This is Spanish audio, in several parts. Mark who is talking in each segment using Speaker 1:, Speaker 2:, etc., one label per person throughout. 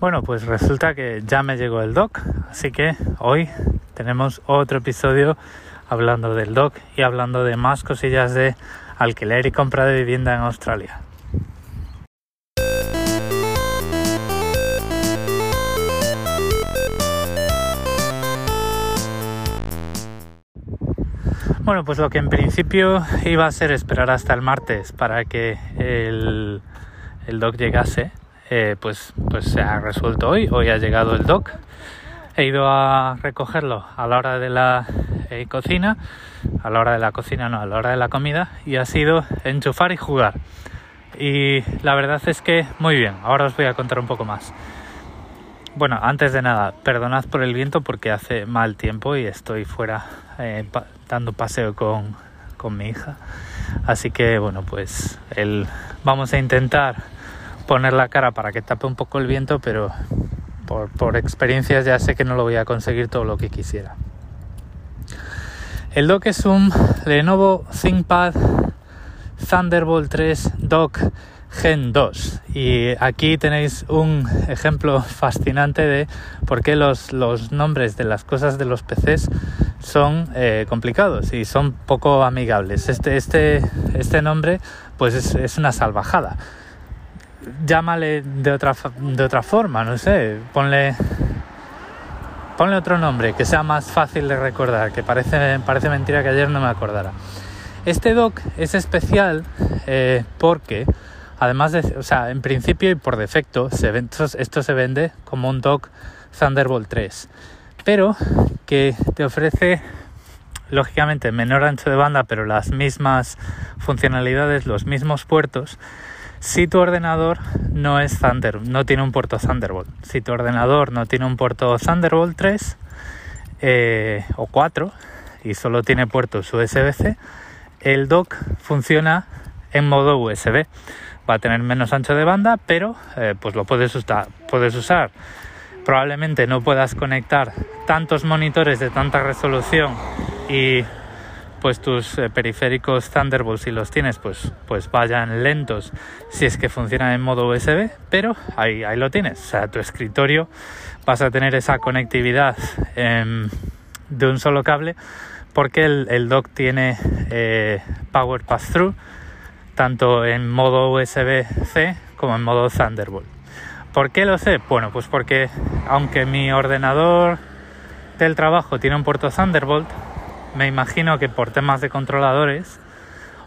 Speaker 1: Bueno, pues resulta que ya me llegó el doc, así que hoy tenemos otro episodio hablando del doc y hablando de más cosillas de alquiler y compra de vivienda en Australia. Bueno, pues lo que en principio iba a ser esperar hasta el martes para que el, el doc llegase, eh, pues, pues se ha resuelto hoy. Hoy ha llegado el doc. He ido a recogerlo a la hora de la eh, cocina, a la hora de la cocina no, a la hora de la comida, y ha sido enchufar y jugar. Y la verdad es que muy bien, ahora os voy a contar un poco más. Bueno, antes de nada, perdonad por el viento porque hace mal tiempo y estoy fuera eh, dando paseo con, con, mi hija. Así que bueno, pues el, vamos a intentar poner la cara para que tape un poco el viento, pero por, por experiencias ya sé que no lo voy a conseguir todo lo que quisiera. El dock es un Lenovo ThinkPad Thunderbolt 3 Dock Gen 2 y aquí tenéis un ejemplo fascinante de por qué los, los nombres de las cosas de los PCs son eh, complicados y son poco amigables. Este, este, este nombre pues es, es, una salvajada. Llámale de otra, de otra forma, no sé, ponle, ponle otro nombre que sea más fácil de recordar, que parece, parece mentira que ayer no me acordara. Este dock es especial eh, porque además de, o sea, en principio y por defecto, se esto, esto se vende como un dock Thunderbolt 3 pero que te ofrece lógicamente menor ancho de banda, pero las mismas funcionalidades, los mismos puertos, si tu ordenador no es Thunder, no tiene un puerto Thunderbolt. Si tu ordenador no tiene un puerto Thunderbolt 3 eh, o 4 y solo tiene puertos USB-C, el dock funciona en modo USB. Va a tener menos ancho de banda, pero eh, pues lo puedes usar, puedes usar probablemente no puedas conectar tantos monitores de tanta resolución y pues tus eh, periféricos Thunderbolt si los tienes pues pues vayan lentos si es que funcionan en modo USB pero ahí, ahí lo tienes o sea tu escritorio vas a tener esa conectividad eh, de un solo cable porque el, dock tiene eh, Power Pass Through tanto en modo USB-C como en modo Thunderbolt ¿Por qué lo sé? Bueno, pues porque aunque mi ordenador del trabajo tiene un puerto Thunderbolt, me imagino que por temas de controladores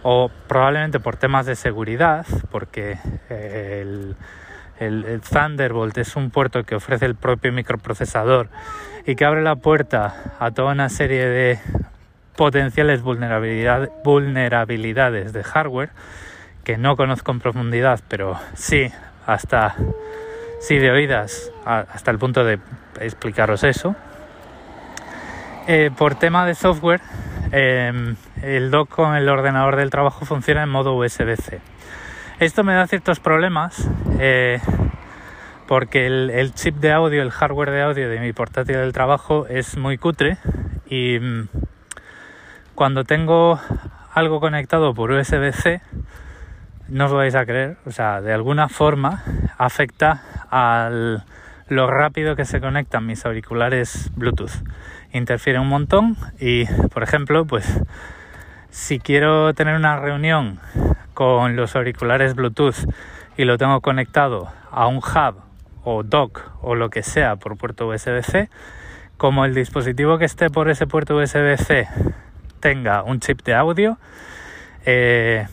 Speaker 1: o probablemente por temas de seguridad, porque el, el, Thunderbolt es un puerto que ofrece el propio microprocesador y que abre la puerta a toda una serie de potenciales vulnerabilidad, vulnerabilidades de hardware que no conozco en profundidad, pero sí hasta sí de oídas hasta el punto de explicaros eso. Eh, por tema de software, em, el dock con el ordenador del trabajo funciona en modo USB-C. Esto me da ciertos problemas eh, porque el, chip de audio, el hardware de audio de mi portátil del trabajo es muy cutre y mm, cuando tengo algo conectado por USB-C, no os vais a creer, o sea, de alguna forma afecta a lo rápido que se conectan mis auriculares Bluetooth. Interfiere un montón y, por ejemplo, pues si quiero tener una reunión con los auriculares Bluetooth y lo tengo conectado a un hub o dock o lo que sea por puerto USB-C, como el dispositivo que esté por ese puerto USB-C tenga un chip de audio, eh,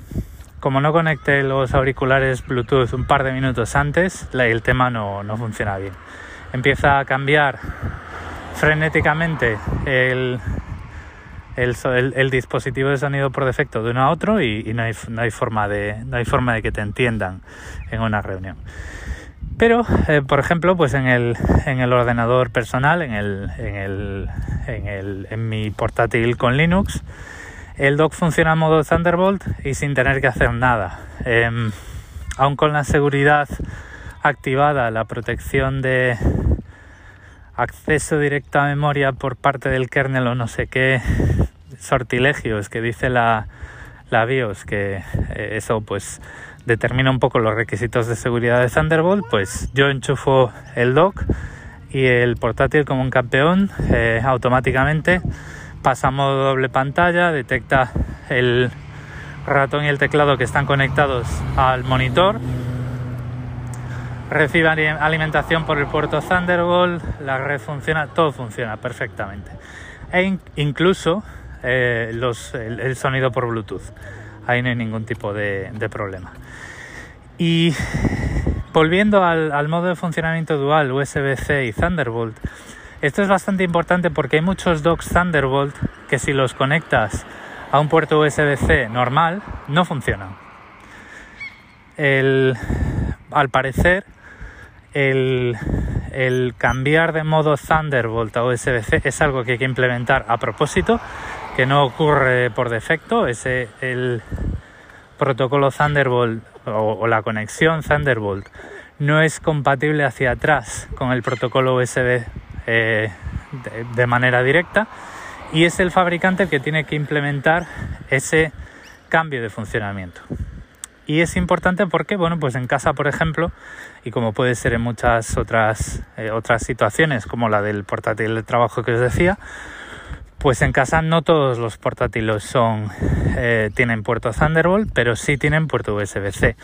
Speaker 1: como no conecte los auriculares Bluetooth un par de minutos antes, el tema no, funciona bien. Empieza a cambiar frenéticamente el, el, dispositivo de sonido por defecto de uno a otro y, no, hay, no, hay, forma de, no hay forma de que te entiendan en una reunión. Pero, eh, por ejemplo, pues en el, en el ordenador personal, en, el, en, el, en, el, en mi portátil con Linux, el dock funciona en modo Thunderbolt y sin tener que hacer nada. Eh, aún con la seguridad activada, la protección de acceso directo a memoria por parte del kernel o no sé qué sortilegios que dice la, BIOS, que eh, eso pues determina un poco los requisitos de seguridad de Thunderbolt, pues yo enchufo el dock y el portátil como un campeón eh, automáticamente pasa a modo doble pantalla, detecta el ratón y el teclado que están conectados al monitor, recibe alimentación por el puerto Thunderbolt, la red funciona, todo funciona perfectamente. E incluso eh, el, sonido por Bluetooth. Ahí no hay ningún tipo de, problema. Y volviendo al, modo de funcionamiento dual USB-C y Thunderbolt, esto es bastante importante porque hay muchos docks Thunderbolt que si los conectas a un puerto USB-C normal no funcionan. al parecer, el, cambiar de modo Thunderbolt a USB-C es algo que hay que implementar a propósito que no ocurre por defecto, es el protocolo Thunderbolt o, la conexión Thunderbolt no es compatible hacia atrás con el protocolo USB eh, de, manera directa y es el fabricante el que tiene que implementar ese cambio de funcionamiento. Y es importante porque, bueno, pues en casa, por ejemplo, y como puede ser en muchas otras, eh, otras situaciones, como la del portátil de trabajo que os decía, pues en casa no todos los portátiles son eh, tienen puerto Thunderbolt, pero sí tienen puerto USB-C.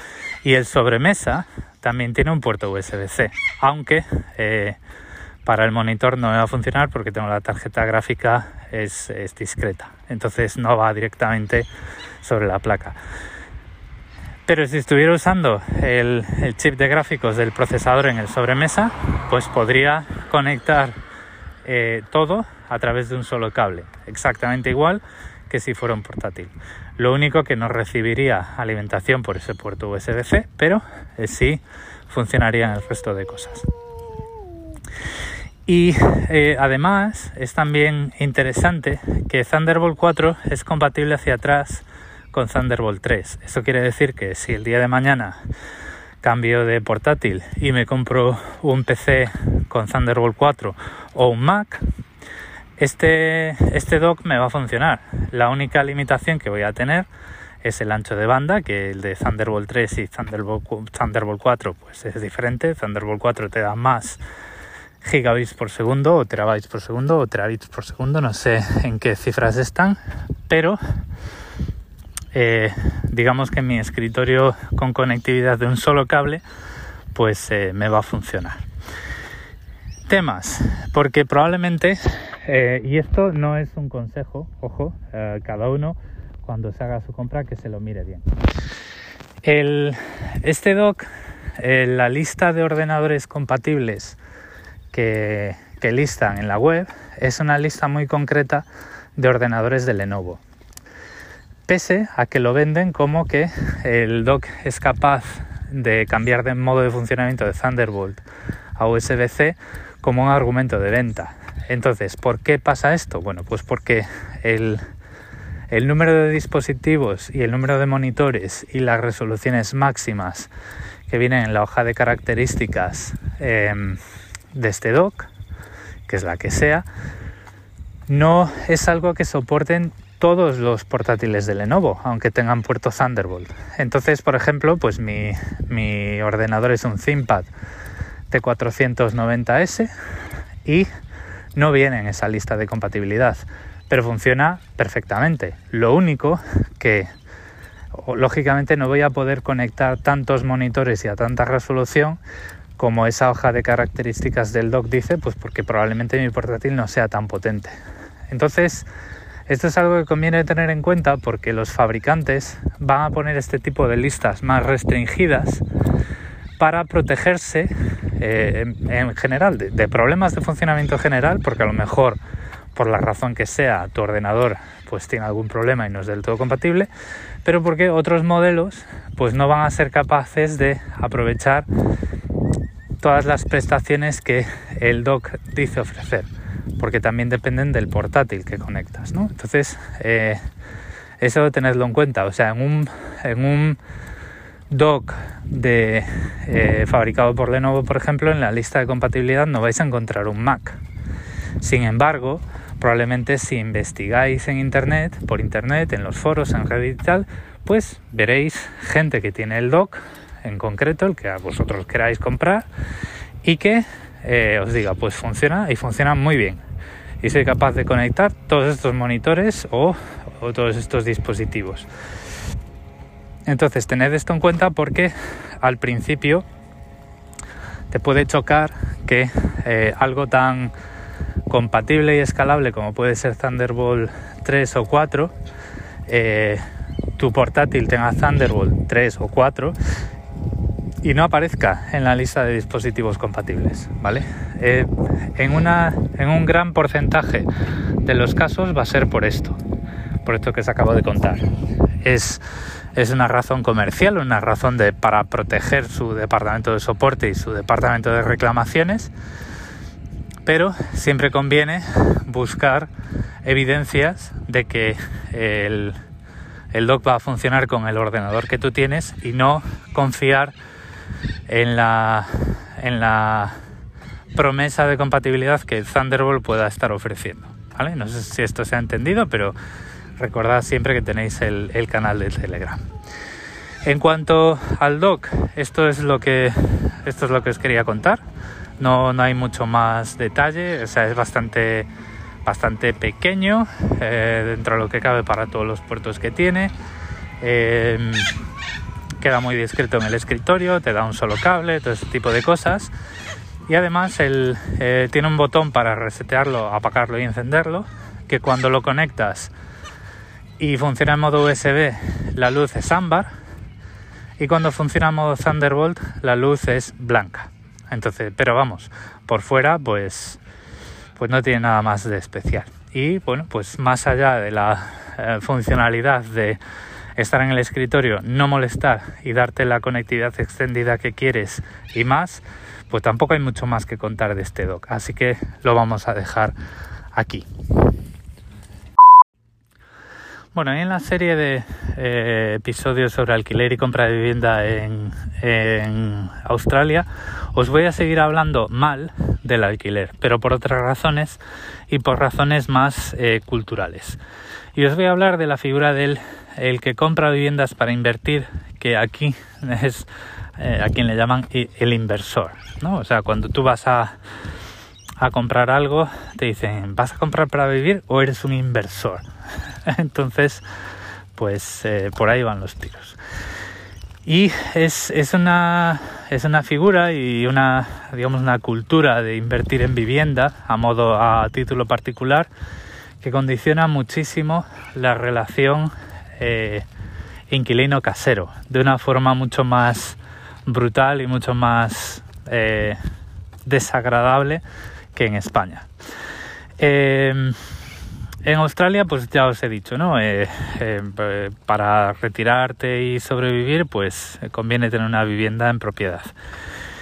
Speaker 1: Y el sobremesa también tiene un puerto USB-C, aunque eh, para el monitor no me va a funcionar porque tengo la tarjeta gráfica es, discreta, entonces no va directamente sobre la placa. Pero si estuviera usando el, chip de gráficos del procesador en el sobremesa, pues podría conectar eh, todo a través de un solo cable, exactamente igual que si fuera un portátil. Lo único que no recibiría alimentación por ese puerto USB-C, pero eh, sí funcionaría en el resto de cosas. Y eh, además es también interesante que Thunderbolt 4 es compatible hacia atrás con Thunderbolt 3. Eso quiere decir que si el día de mañana cambio de portátil y me compro un PC con Thunderbolt 4 o un Mac, este, este dock me va a funcionar. La única limitación que voy a tener es el ancho de banda, que el de Thunderbolt 3 y Thunderbolt, Thunderbolt 4 pues es diferente. Thunderbolt 4 te da más gigabits por segundo o terabytes por segundo o terabits por segundo, no sé en qué cifras están, pero eh, digamos que mi escritorio con conectividad de un solo cable pues eh, me va a funcionar. Temas, porque probablemente, eh, y esto no es un consejo, ojo, cada uno cuando se haga su compra que se lo mire bien. El, este dock, la lista de ordenadores compatibles que, que listan en la web es una lista muy concreta de ordenadores de Lenovo pese a que lo venden como que el dock es capaz de cambiar de modo de funcionamiento de Thunderbolt a USB-C como un argumento de venta. Entonces, ¿por qué pasa esto? Bueno, pues porque el, número de dispositivos y el número de monitores y las resoluciones máximas que vienen en la hoja de características em, de este dock, que es la que sea, no es algo que soporten todos los portátiles de Lenovo, aunque tengan puerto Thunderbolt. Entonces, por ejemplo, pues mi, ordenador es un ThinkPad T490S y no viene en esa lista de compatibilidad, pero funciona perfectamente. Lo único que lógicamente no voy a poder conectar tantos monitores y a tanta resolución como esa hoja de características del dock dice, pues porque probablemente mi portátil no sea tan potente. Entonces, esto es algo que conviene tener en cuenta porque los fabricantes van a poner este tipo de listas más restringidas para protegerse eh, en, general de, problemas de funcionamiento general, porque a lo mejor por la razón que sea tu ordenador pues tiene algún problema y no es del todo compatible, pero porque otros modelos pues no van a ser capaces de aprovechar todas las prestaciones que el dock dice ofrecer porque también dependen del portátil que conectas, ¿no? Entonces, eh, eso tenedlo en cuenta. O sea, en un, en un dock de, eh, fabricado por Lenovo, por ejemplo, en la lista de compatibilidad no vais a encontrar un Mac. Sin embargo, probablemente si investigáis en Internet, por Internet, en los foros, en Reddit y tal, pues veréis gente que tiene el dock en concreto, el que a vosotros queráis comprar, y que eh, os diga, pues funciona y funciona muy bien. Y soy capaz de conectar todos estos monitores o, todos estos dispositivos. Entonces tened esto en cuenta porque al principio te puede chocar que eh, algo tan compatible y escalable como puede ser Thunderbolt 3 o 4, eh, tu portátil tenga Thunderbolt 3 o 4 y no aparezca en la lista de dispositivos compatibles, ¿vale? Eh, en, una, en un gran porcentaje de los casos va a ser por esto, por esto que os acabo de contar. Es, es una razón comercial, una razón de, para proteger su departamento de soporte y su departamento de reclamaciones, pero siempre conviene buscar evidencias de que el, el dock va a funcionar con el ordenador que tú tienes y no confiar en la, en la promesa de compatibilidad que Thunderbolt pueda estar ofreciendo. ¿vale? No sé si esto se ha entendido, pero recordad siempre que tenéis el, canal de Telegram. En cuanto al dock, esto es lo que esto es lo que os quería contar. No, no hay mucho más detalle, o sea, es bastante bastante pequeño eh, dentro de lo que cabe para todos los puertos que tiene. Eh, queda muy discreto en el escritorio, te da un solo cable, todo ese tipo de cosas. Y además él, eh, tiene un botón para resetearlo, apagarlo y encenderlo, que cuando lo conectas y funciona en modo USB, la luz es ámbar, y cuando funciona en modo Thunderbolt, la luz es blanca. Entonces, pero vamos, por fuera, pues, pues no tiene nada más de especial. Y bueno, pues más allá de la eh, funcionalidad de estar en el escritorio, no molestar y darte la conectividad extendida que quieres y más, pues tampoco hay mucho más que contar de este dock. Así que lo vamos a dejar aquí. Bueno, en la serie de eh, episodios sobre alquiler y compra de vivienda en, Australia, os voy a seguir hablando mal del alquiler, pero por otras razones y por razones más eh, culturales. Y os voy a hablar de la figura del el que compra viviendas para invertir, que aquí es eh, a quien le llaman el inversor, ¿no? O sea, cuando tú vas a, comprar algo, te dicen, ¿vas a comprar para vivir o eres un inversor? Entonces, pues eh, por ahí van los tiros. Y es, es, una, es una figura y una, digamos, una cultura de invertir en vivienda a modo, a título particular, que condiciona muchísimo la relación eh, inquilino casero, de una forma mucho más brutal y mucho más eh, desagradable que en España. Eh, en Australia, pues ya os he dicho, ¿no? para retirarte y sobrevivir, pues conviene tener una vivienda en propiedad.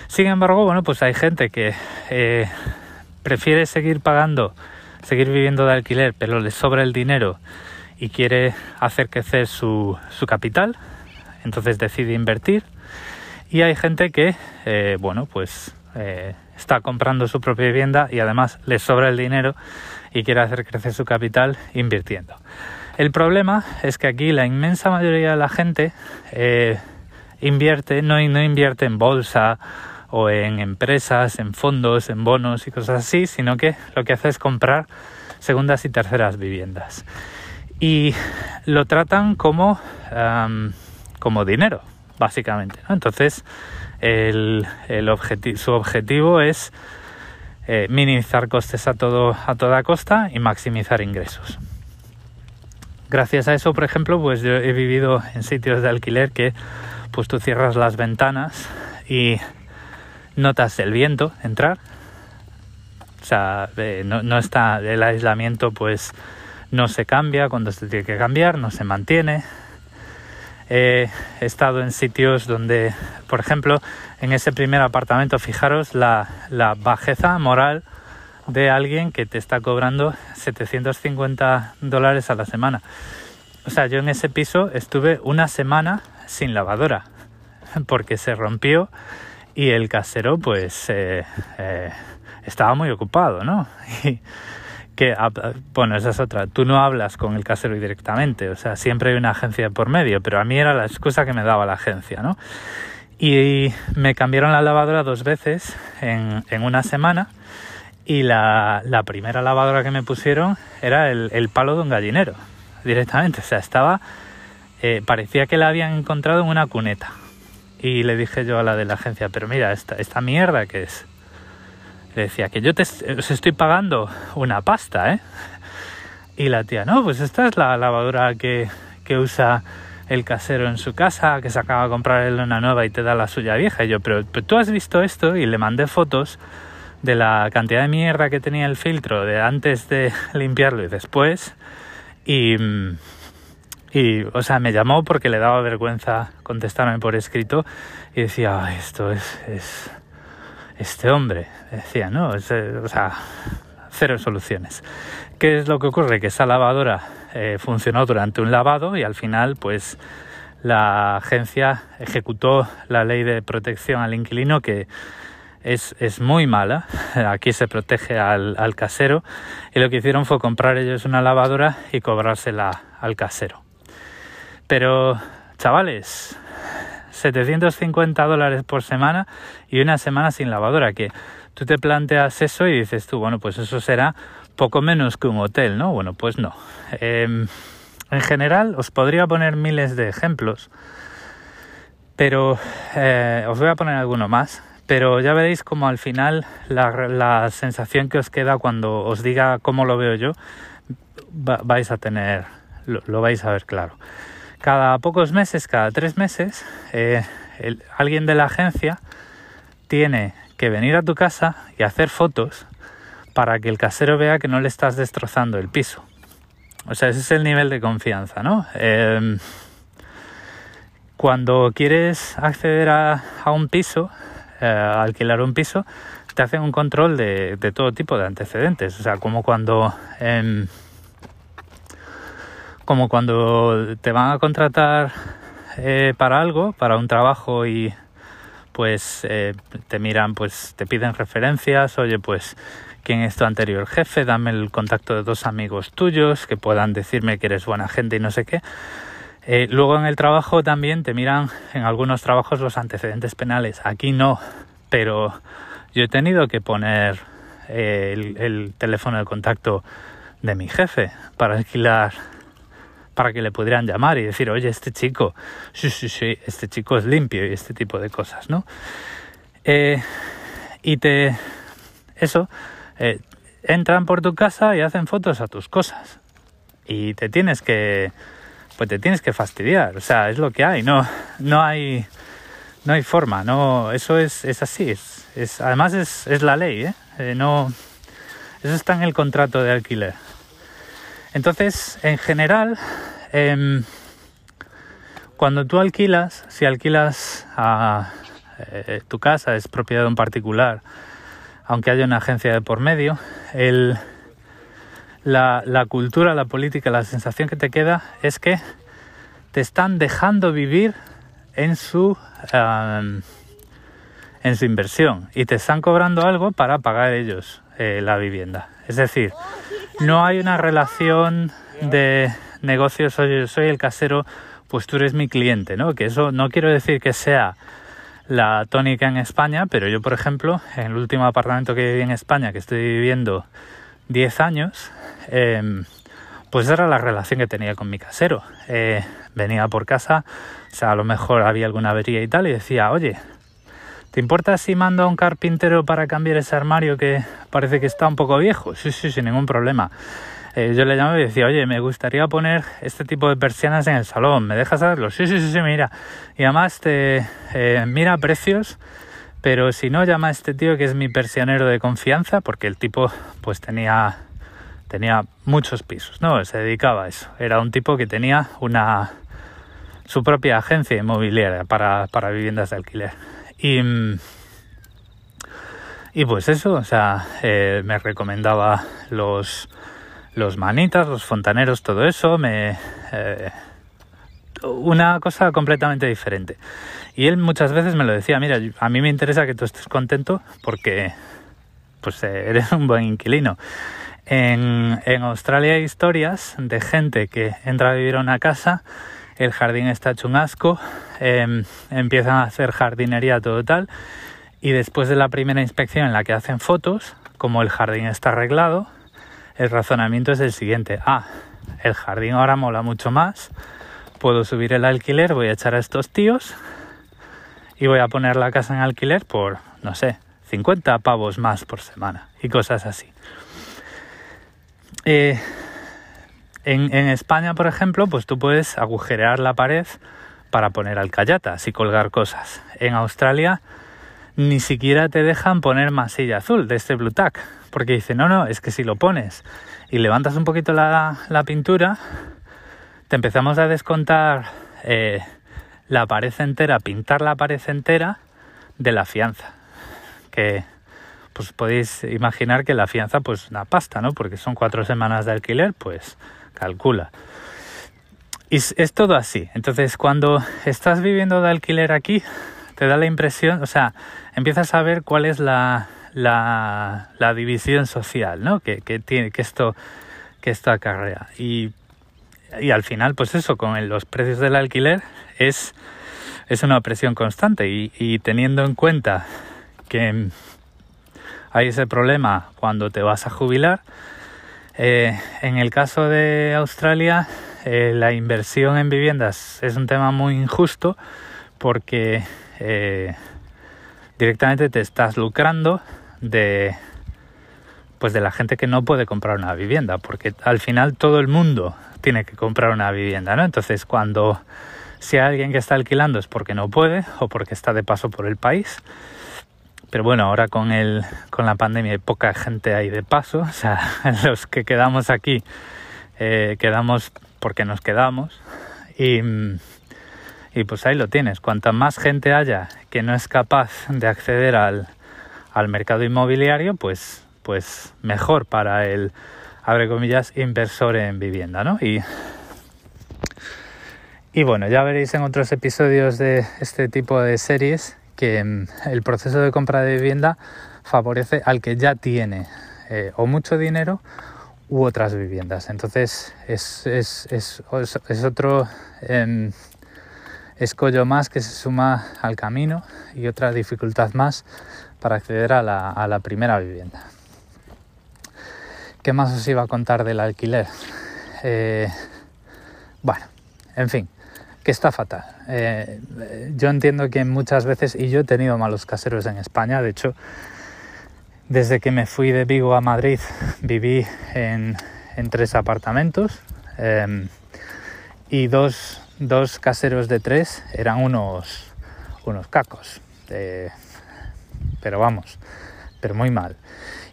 Speaker 1: Sin embargo, bueno, pues hay gente que prefiere seguir pagando, seguir viviendo de alquiler, pero le sobra el dinero y quiere hacer crecer su, su capital, entonces decide invertir. Y hay gente que, eh, bueno, pues eh, está comprando su propia vivienda y además le sobra el dinero y quiere hacer crecer su capital invirtiendo. El problema es que aquí la inmensa mayoría de la gente eh, invierte, no, no invierte en bolsa o en empresas, en fondos, en bonos y cosas así, sino que lo que hace es comprar segundas y terceras viviendas y lo tratan como, como dinero, básicamente. Entonces, el, su objetivo es eh, minimizar costes a, todo, a toda costa y maximizar ingresos. Gracias a eso, por ejemplo, pues yo he vivido en sitios de alquiler que pues tú cierras las ventanas y notas el viento entrar. O sea, eh, no, no está el aislamiento pues no se cambia cuando se tiene que cambiar, no se mantiene. he estado en sitios donde, por ejemplo, en ese primer apartamento, fijaros la, bajeza moral de alguien que te está cobrando 750 dólares a la semana. O sea, yo en ese piso estuve una semana sin lavadora porque se rompió y el casero pues eh, eh, estaba muy ocupado, ¿no? que, bueno, esa es otra, tú no hablas con el casero directamente, o sea, siempre hay una agencia por medio, pero a mí era la excusa que me daba la agencia, ¿no? Y me cambiaron la lavadora dos veces en, una semana y la, primera lavadora que me pusieron era el, el, palo de un gallinero, directamente, o sea, estaba, eh, parecía que la habían encontrado en una cuneta. Y le dije yo a la de la agencia, pero mira, esta, esta mierda que es, le decía que yo te os estoy pagando una pasta, ¿eh? Y la tía, no, pues esta es la lavadora que, que usa el casero en su casa, que se acaba de comprar una nueva y te da la suya vieja. Y yo, pero, pero, tú has visto esto y le mandé fotos de la cantidad de mierda que tenía el filtro de antes de limpiarlo y después. Y, y, o sea, me llamó porque le daba vergüenza contestarme por escrito y decía, esto es, es este hombre. Decía, no, o sea, cero soluciones. ¿Qué es lo que ocurre? Que esa lavadora eh, funcionó durante un lavado y al final, pues, la agencia ejecutó la ley de protección al inquilino que es, es muy mala. Aquí se protege al, al, casero y lo que hicieron fue comprar ellos una lavadora y cobrársela al casero. Pero, chavales, 750 dólares por semana y una semana sin lavadora, que tú te planteas eso y dices tú, bueno, pues eso será poco menos que un hotel, ¿no? Bueno, pues no. Eh, en general, os podría poner miles de ejemplos, pero eh, os voy a poner alguno más. Pero ya veréis como al final la, sensación que os queda cuando os diga cómo lo veo yo, va, vais a tener, lo vais a ver claro cada pocos meses, cada tres meses, eh, el, alguien de la agencia tiene que venir a tu casa y hacer fotos para que el casero vea que no le estás destrozando el piso. O sea, ese es el nivel de confianza, ¿no? Eh, cuando quieres acceder a, a un piso, eh, alquilar un piso, te hacen un control de, de, todo tipo de antecedentes. O sea, como cuando... Eh, como cuando te van a contratar eh, para algo, para un trabajo y pues eh, te miran, pues te piden referencias, oye, pues quién es tu anterior jefe, dame el contacto de dos amigos tuyos que puedan decirme que eres buena gente y no sé qué. Eh, luego en el trabajo también te miran en algunos trabajos los antecedentes penales. Aquí no, pero yo he tenido que poner el, el teléfono de contacto de mi jefe para alquilar para que le pudieran llamar y decir, oye, este chico, sí, sí, sí, este chico es limpio y este tipo de cosas, ¿no? Eh, y te, eso, eh, entran por tu casa y hacen fotos a tus cosas y te tienes que, pues te tienes que fastidiar, o sea, es lo que hay, no, no hay, no hay forma, no, eso es, es así, es, es además es, es la ley, ¿eh? ¿eh? no, eso está en el contrato de alquiler. Entonces, en general, eh, cuando tú alquilas, si alquilas a eh, tu casa, es propiedad de un particular, aunque haya una agencia de por medio, el, la, cultura, la política, la sensación que te queda es que te están dejando vivir en su, um, en su inversión y te están cobrando algo para pagar ellos eh, la vivienda. Es decir, no hay una relación de negocio, soy, soy el casero, pues tú eres mi cliente, ¿no? Que eso no quiero decir que sea la tónica en España, pero yo, por ejemplo, en el último apartamento que viví en España, que estoy viviendo 10 años, eh, pues era la relación que tenía con mi casero. Eh, venía por casa, o sea, a lo mejor había alguna avería y tal, y decía, oye, ¿te importa si mando a un carpintero para cambiar ese armario que parece que está un poco viejo? Sí, sí, sin ningún problema. Eh, yo le llamaba y decía, oye, me gustaría poner este tipo de persianas en el salón, ¿me dejas saberlo? Sí, sí, sí, sí, mira. Y además te eh, mira precios, pero si no, llama a este tío que es mi persianero de confianza, porque el tipo pues tenía, tenía muchos pisos, ¿no? Se dedicaba a eso. Era un tipo que tenía una su propia agencia inmobiliaria para, para viviendas de alquiler. Y, y pues eso, o sea, eh, me recomendaba los los manitas, los fontaneros, todo eso, me... Eh, una cosa completamente diferente. Y él muchas veces me lo decía, mira, a mí me interesa que tú estés contento porque pues eh, eres un buen inquilino. En, Australia hay historias de gente que entra a vivir a una casa, el jardín está hecho un asco, em, empiezan a hacer jardinería todo tal, y después de la primera inspección en la que hacen fotos, como el jardín está arreglado, el razonamiento es el siguiente. Ah, el jardín ahora mola mucho más, puedo subir el alquiler, voy a echar a estos tíos y voy a poner la casa en alquiler por, no sé, 50 pavos más por semana y cosas así. Eh, en, España, por ejemplo, pues tú puedes agujerear la pared para poner alcayatas y colgar cosas. En Australia ni siquiera te dejan poner masilla azul de este Blue porque dice, no, no, es que si lo pones y levantas un poquito la, pintura, te empezamos a descontar eh, la pared entera, pintar la pared entera de la fianza. Que pues podéis imaginar que la fianza pues una pasta, ¿no? Porque son cuatro semanas de alquiler, pues calcula. Y es todo así. Entonces, cuando estás viviendo de alquiler aquí, te da la impresión, o sea, empiezas a ver cuál es la, la, división social, ¿no? Que, tiene, que esto, que acarrea. Y, y al final, pues eso, con los precios del alquiler es, es una presión constante. Y teniendo en cuenta que hay ese problema cuando te vas a jubilar. Eh, en el caso de Australia, eh, la inversión en viviendas es un tema muy injusto porque eh, directamente te estás lucrando de pues de la gente que no puede comprar una vivienda, porque al final todo el mundo tiene que comprar una vivienda, ¿no? Entonces, cuando si hay alguien que está alquilando es porque no puede o porque está de paso por el país, pero bueno, ahora con, el, con la pandemia hay poca gente ahí de paso. O sea, los que quedamos aquí eh, quedamos porque nos quedamos. Y, y, pues ahí lo tienes. Cuanta más gente haya que no es capaz de acceder al, al mercado inmobiliario, pues, pues mejor para el, abre comillas, inversor en vivienda, ¿no? Y, y bueno, ya veréis en otros episodios de este tipo de series que mm, el proceso de compra de vivienda favorece al que ya tiene eh, o mucho dinero u otras viviendas. Entonces es, es, es, es otro em, escollo más que se suma al camino y otra dificultad más para acceder a la, primera vivienda. ¿Qué más os iba a contar del alquiler? Eh, bueno, en fin, que está fatal. Eh, yo entiendo que muchas veces, y yo he tenido malos caseros en España, de hecho, desde que me fui de Vigo a Madrid viví en, tres apartamentos em, y dos, caseros de tres eran unos, unos cacos. pero vamos, pero muy mal.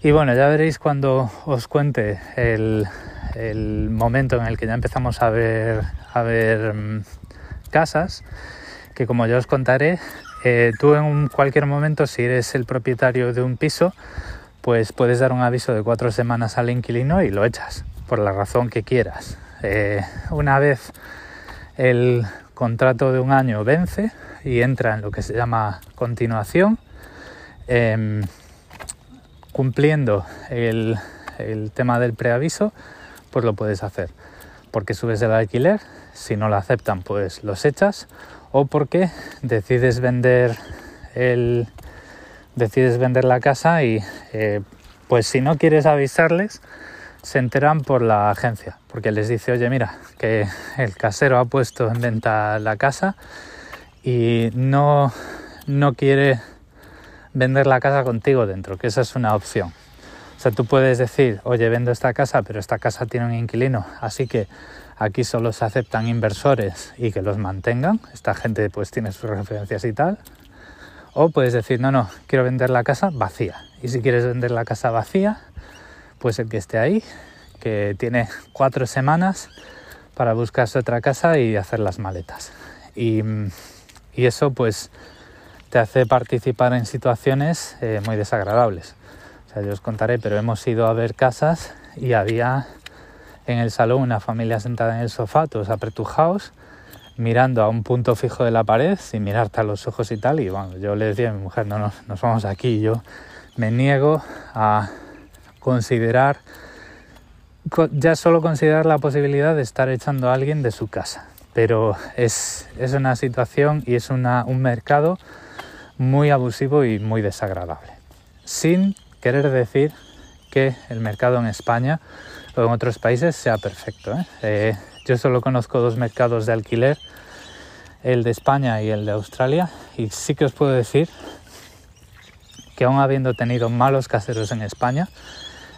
Speaker 1: Y bueno, ya veréis cuando os cuente el, el momento en el que ya empezamos a ver, a ver mm, casas, que como ya os contaré, eh, tú en cualquier momento, si eres el propietario de un piso, pues puedes dar un aviso de cuatro semanas al inquilino y lo echas, por la razón que quieras. Eh, una vez el contrato de un año vence y entra en lo que se llama continuación, em, cumpliendo el, el tema del preaviso, pues lo puedes hacer, porque subes el alquiler si no lo aceptan pues los echas o porque decides vender el decides vender la casa y eh, pues si no quieres avisarles se enteran por la agencia porque les dice oye mira que el casero ha puesto en venta la casa y no no quiere vender la casa contigo dentro que esa es una opción sea tú puedes decir oye vendo esta casa pero esta casa tiene un inquilino así que aquí solo se aceptan inversores y que los mantengan. Esta gente pues tiene sus referencias y tal. O puedes decir, no, no, quiero vender la casa vacía. Y si quieres vender la casa vacía, pues el que esté ahí, que tiene cuatro semanas para buscarse otra casa y hacer las maletas. Y, eso pues te hace participar en situaciones eh, muy desagradables. Sea, yo os contaré, pero hemos ido a ver casas y había en el salón una familia sentada en el sofá, todos apretujados, mirando a un punto fijo de la pared sin mirarte a los ojos y tal. Y bueno, yo le decía a mi mujer, no, nos, nos vamos aquí. Yo me niego a considerar ya solo considerar la posibilidad de estar echando a alguien de su casa. Pero es, es una situación y es una, un mercado muy abusivo y muy desagradable. Sin querer decir que el mercado en España o en otros países sea perfecto. ¿eh? Eh, yo solo conozco dos mercados de alquiler, el de España y el de Australia, y sí que os puedo decir que aún habiendo tenido malos caseros en España,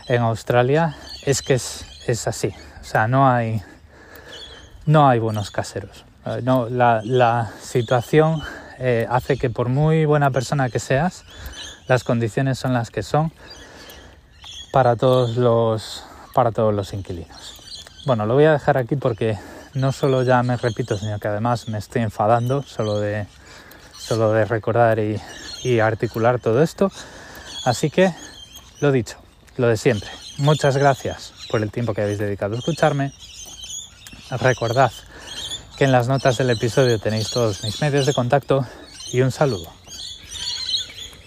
Speaker 1: en Australia es que es, así. O sea, no hay, no hay buenos caseros. Eh, no, la, situación hace que por muy buena persona que seas, las condiciones son las que son para todos los, para todos los inquilinos. Bueno, lo voy a dejar aquí porque no solo ya me repito, sino que además me estoy enfadando solo de, solo de recordar y, y articular todo esto. Así que, lo dicho, lo de siempre. Muchas gracias por el tiempo que habéis dedicado a escucharme. Recordad que en las notas del episodio tenéis todos mis medios de contacto y un saludo.